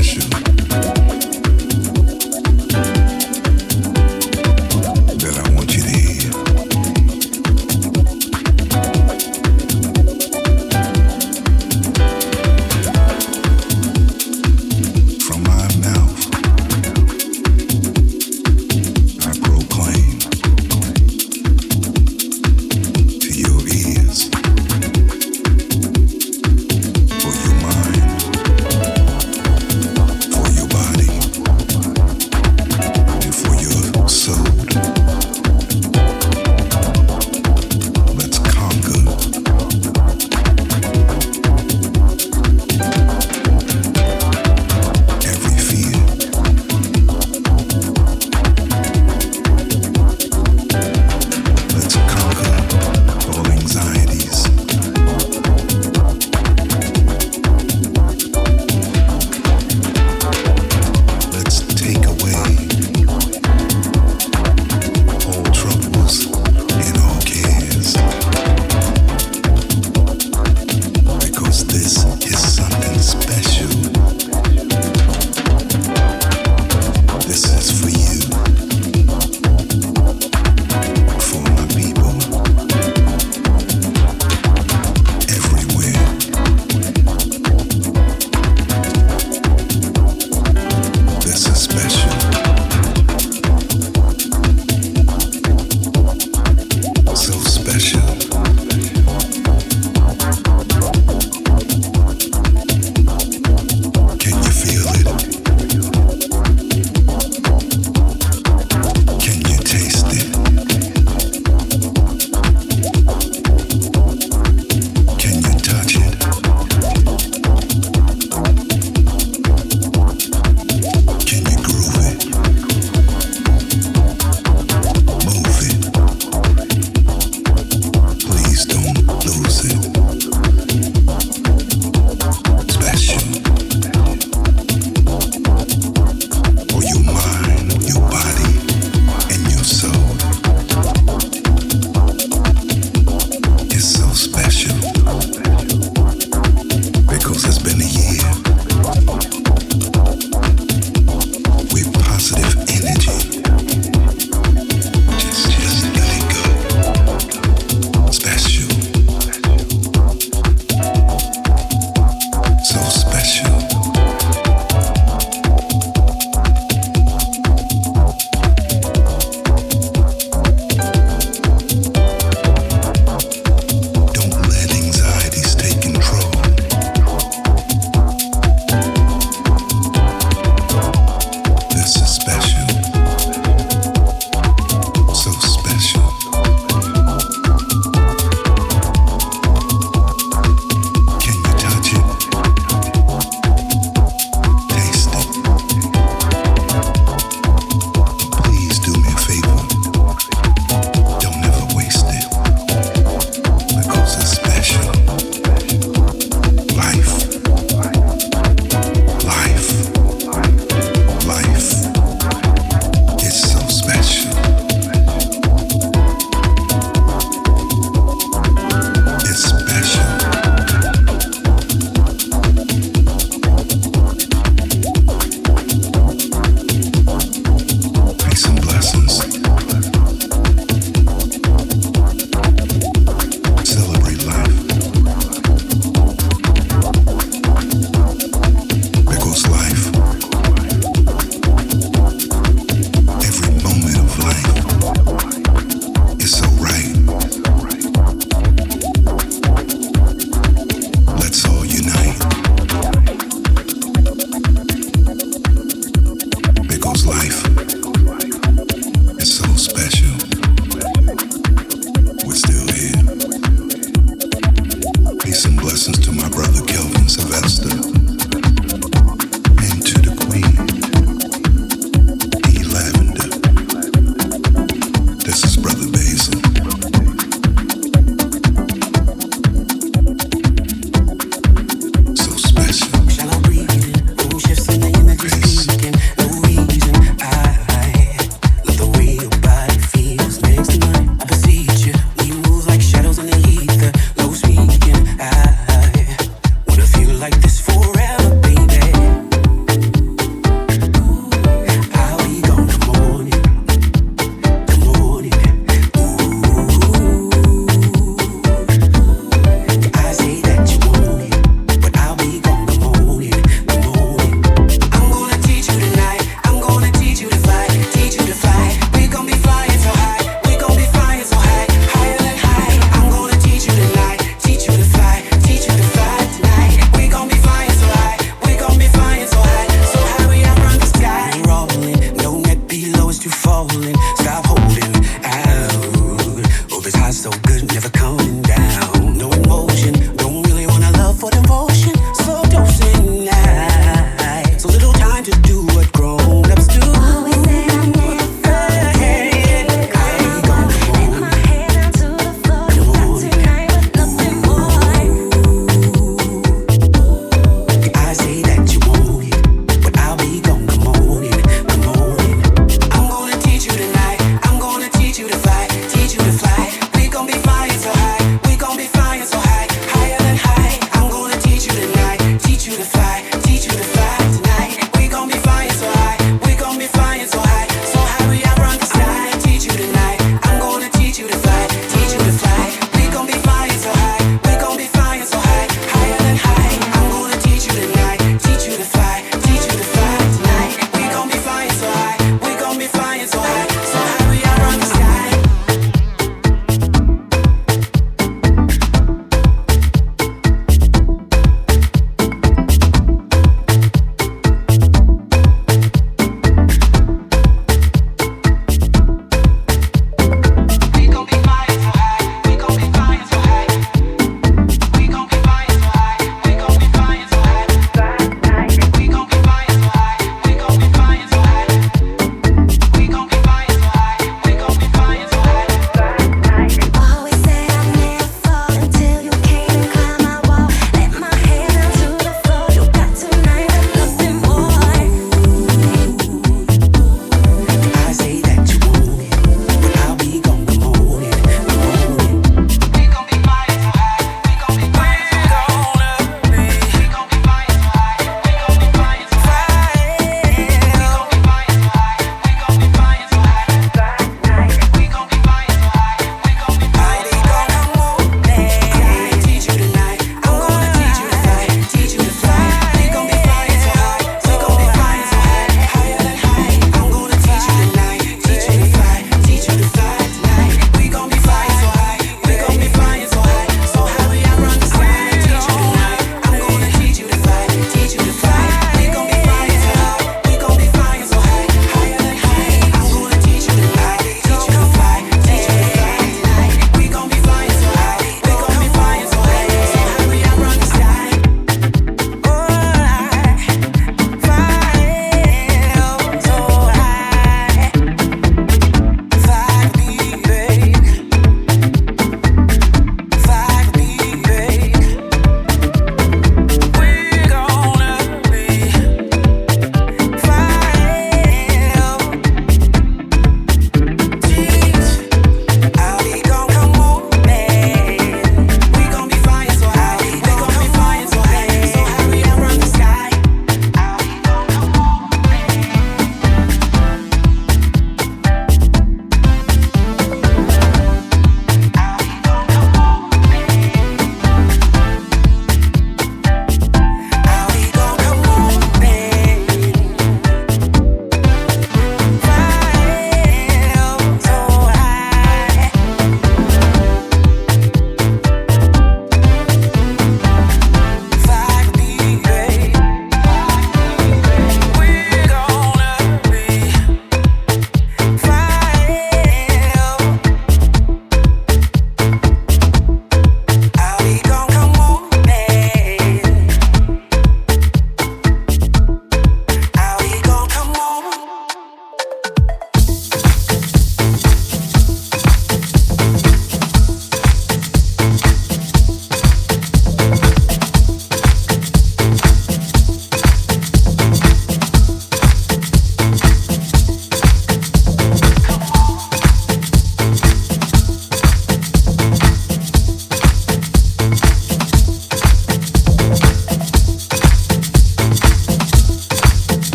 mission.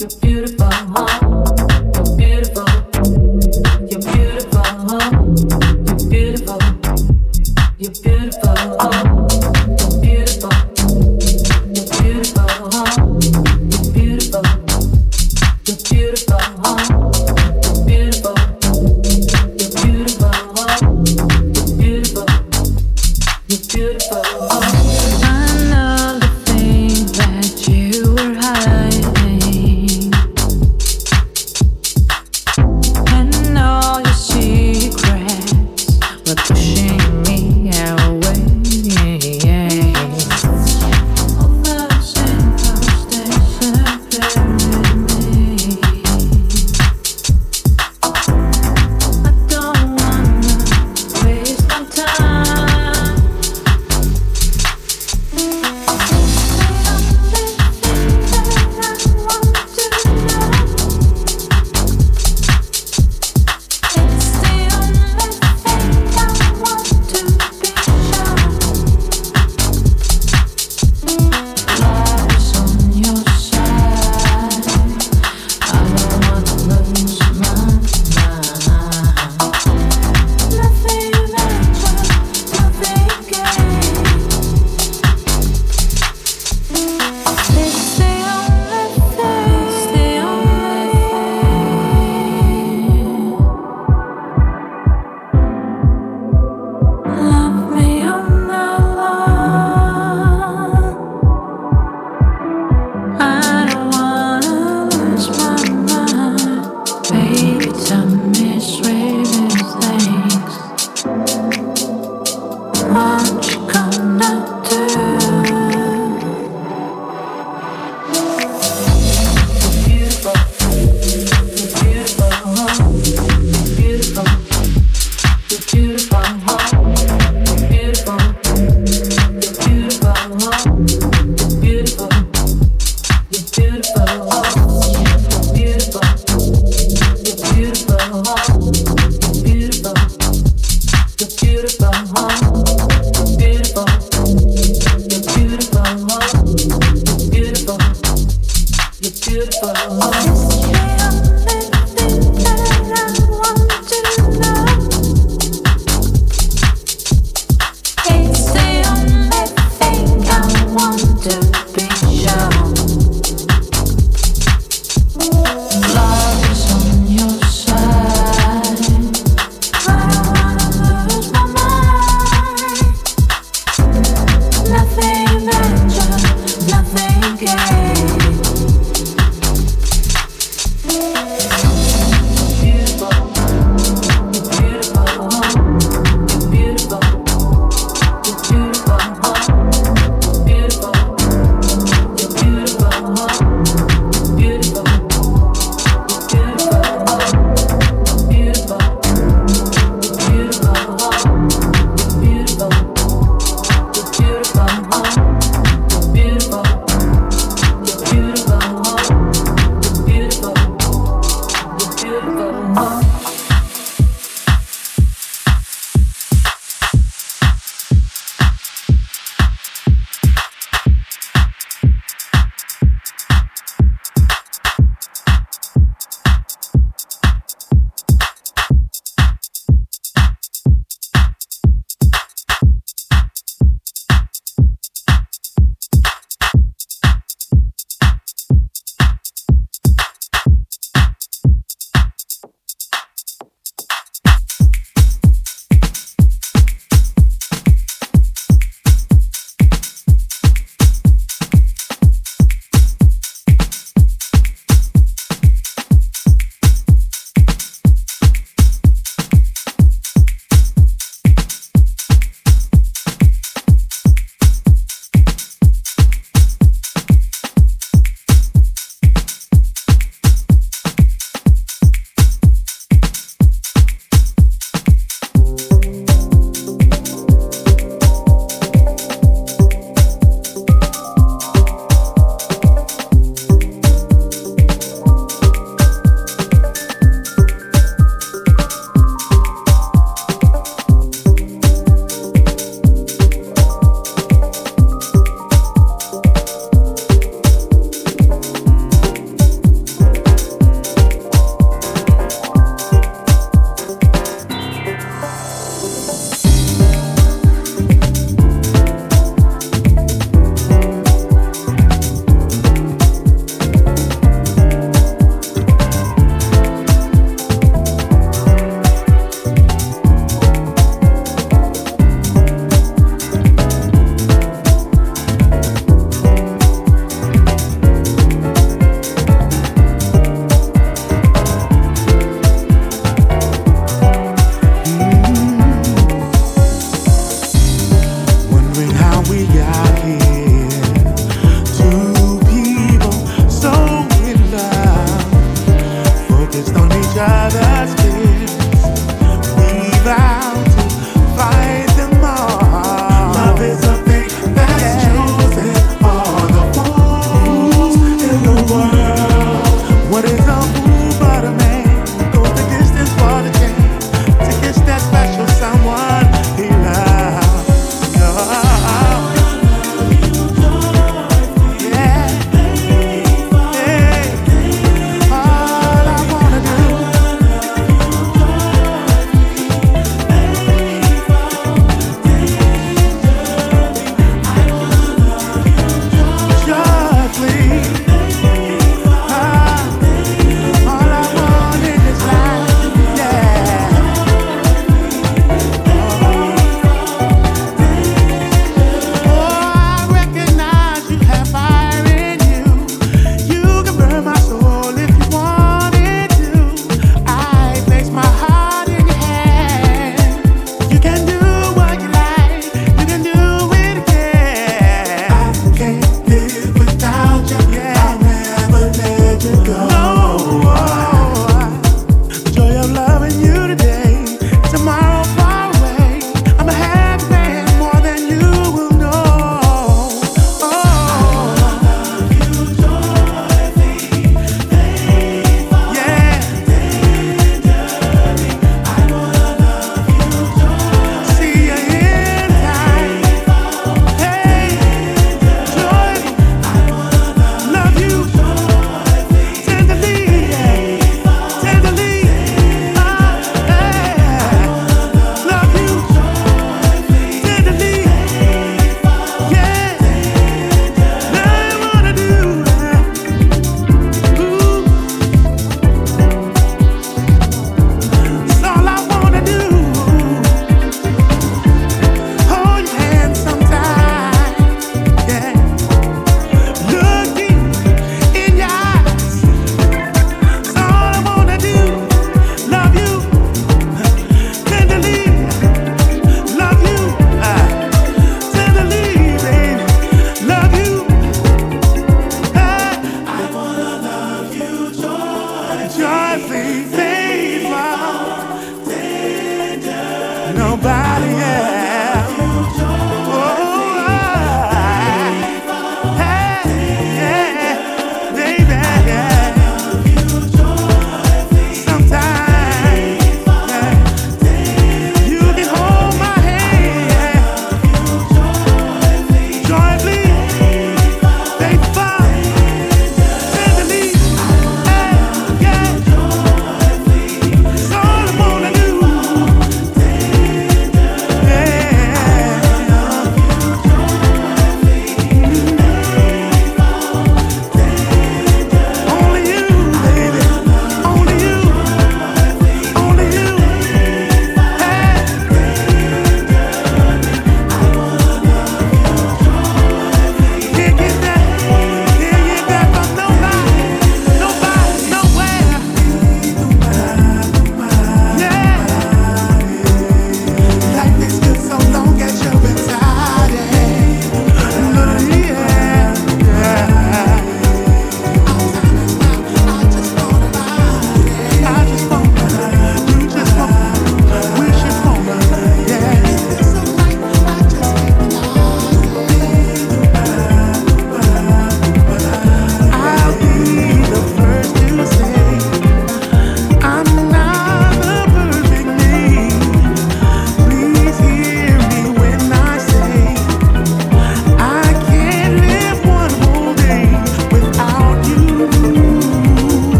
You're beautiful.